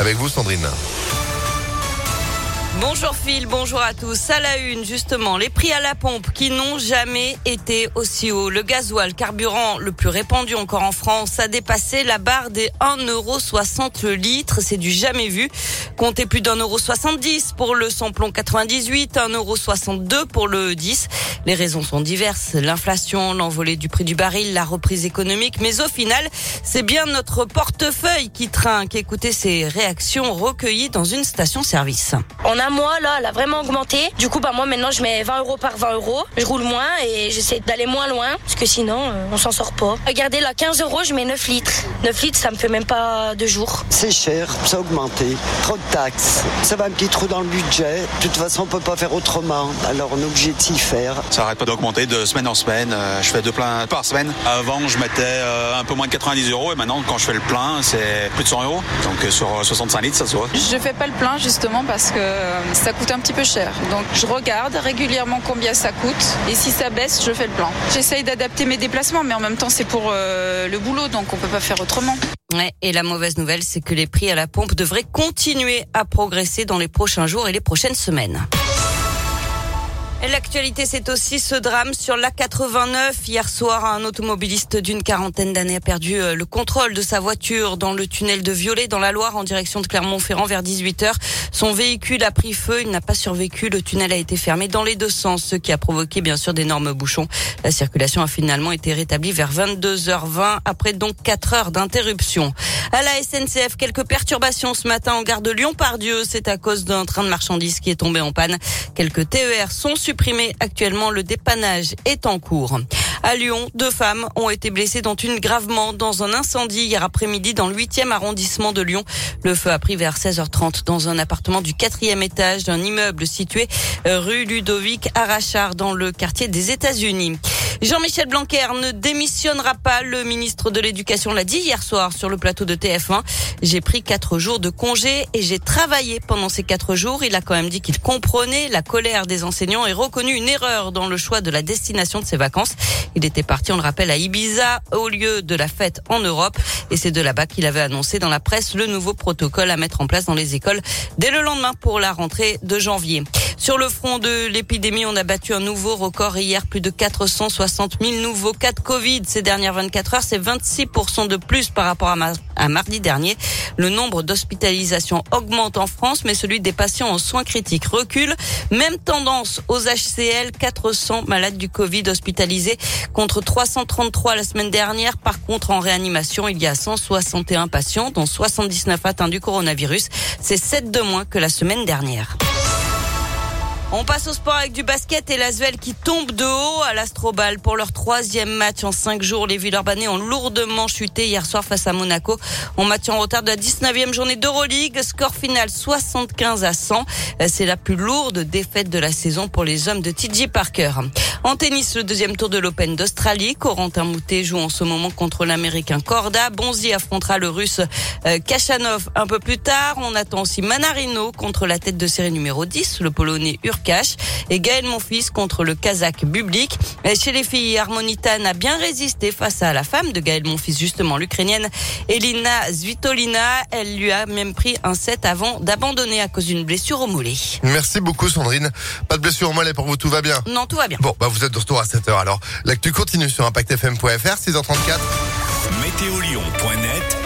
avec vous Sandrine. Bonjour Phil, bonjour à tous. À la une, justement, les prix à la pompe qui n'ont jamais été aussi hauts. Le gasoil, carburant le plus répandu encore en France, a dépassé la barre des 1,60€ le litre. C'est du jamais vu. Comptez plus d'un euro 70 pour le samplon 98, 1,62€ pour le 10. Les raisons sont diverses. L'inflation, l'envolée du prix du baril, la reprise économique. Mais au final, c'est bien notre portefeuille qui trinque. Écoutez ces réactions recueillies dans une station-service. On a mois, là, elle a vraiment augmenté. Du coup, bah, moi, maintenant, je mets 20 euros par 20 euros. Je roule moins et j'essaie d'aller moins loin parce que sinon, euh, on s'en sort pas. Regardez, là, 15 euros, je mets 9 litres. 9 litres, ça me fait même pas deux jours. C'est cher, ça a augmenté. Trop de taxes. Ça va un petit trou dans le budget. De toute façon, on peut pas faire autrement. Alors, on est obligé de s'y faire. Ça arrête pas d'augmenter de semaine en semaine. Euh, je fais deux pleins par semaine. Avant, je mettais euh, un peu moins de 90 euros et maintenant, quand je fais le plein, c'est plus de 100 euros. Donc, sur 65 litres, ça se voit. Je fais pas le plein justement parce que ça coûte un petit peu cher. Donc je regarde régulièrement combien ça coûte et si ça baisse, je fais le plan. J'essaye d'adapter mes déplacements, mais en même temps c'est pour euh, le boulot, donc on peut pas faire autrement. et la mauvaise nouvelle, c'est que les prix à la pompe devraient continuer à progresser dans les prochains jours et les prochaines semaines. L'actualité, c'est aussi ce drame sur l'A89. Hier soir, un automobiliste d'une quarantaine d'années a perdu euh, le contrôle de sa voiture dans le tunnel de Violet dans la Loire en direction de Clermont-Ferrand vers 18h. Son véhicule a pris feu, il n'a pas survécu. Le tunnel a été fermé dans les deux sens, ce qui a provoqué bien sûr d'énormes bouchons. La circulation a finalement été rétablie vers 22h20 après donc 4 heures d'interruption. À la SNCF, quelques perturbations ce matin en gare de Lyon-Pardieu. C'est à cause d'un train de marchandises qui est tombé en panne. Quelques TER sont supprimés actuellement. Le dépannage est en cours. À Lyon, deux femmes ont été blessées, dont une gravement dans un incendie hier après-midi dans le 8e arrondissement de Lyon. Le feu a pris vers 16h30 dans un appartement du quatrième étage d'un immeuble situé euh, rue Ludovic Arachard dans le quartier des États-Unis. Jean-Michel Blanquer ne démissionnera pas. Le ministre de l'Éducation l'a dit hier soir sur le plateau de TF1. J'ai pris quatre jours de congé et j'ai travaillé pendant ces quatre jours. Il a quand même dit qu'il comprenait la colère des enseignants et reconnu une erreur dans le choix de la destination de ses vacances. Il était parti, on le rappelle, à Ibiza au lieu de la fête en Europe. Et c'est de là-bas qu'il avait annoncé dans la presse le nouveau protocole à mettre en place dans les écoles dès le lendemain pour la rentrée de janvier. Sur le front de l'épidémie, on a battu un nouveau record hier, plus de 460 000 nouveaux cas de Covid ces dernières 24 heures. C'est 26% de plus par rapport à, mardi dernier. Le nombre d'hospitalisations augmente en France, mais celui des patients en soins critiques recule. Même tendance aux HCL, 400 malades du Covid hospitalisés contre 333 la semaine dernière. Par contre, en réanimation, il y a 161 patients, dont 79 atteints du coronavirus. C'est 7 de moins que la semaine dernière. On passe au sport avec du basket et l'Asvel qui tombe de haut à l'Astrobal pour leur troisième match en cinq jours. Les Villeurbanais ont lourdement chuté hier soir face à Monaco en match en retard de la 19e journée d'Euroleague. Score final 75 à 100. C'est la plus lourde défaite de la saison pour les hommes de TJ Parker. En tennis, le deuxième tour de l'Open d'Australie. Corentin Moutet joue en ce moment contre l'Américain Corda. Bonzi affrontera le Russe euh, Kachanov un peu plus tard. On attend aussi Manarino contre la tête de série numéro 10, le Polonais Urkash. Et Gaël Monfils contre le Kazakh Bublik. Chez les filles, Harmonita n'a bien résisté face à la femme de Gaël Monfils, justement l'Ukrainienne Elina Zvitolina. Elle lui a même pris un set avant d'abandonner à cause d'une blessure au mollet. Merci beaucoup Sandrine. Pas de blessure au mollet pour vous, tout va bien? Non, tout va bien. Bon, bah vous êtes de retour à 7h alors. L'actu continue sur ImpactFM.fr, 6h34. Météolion.net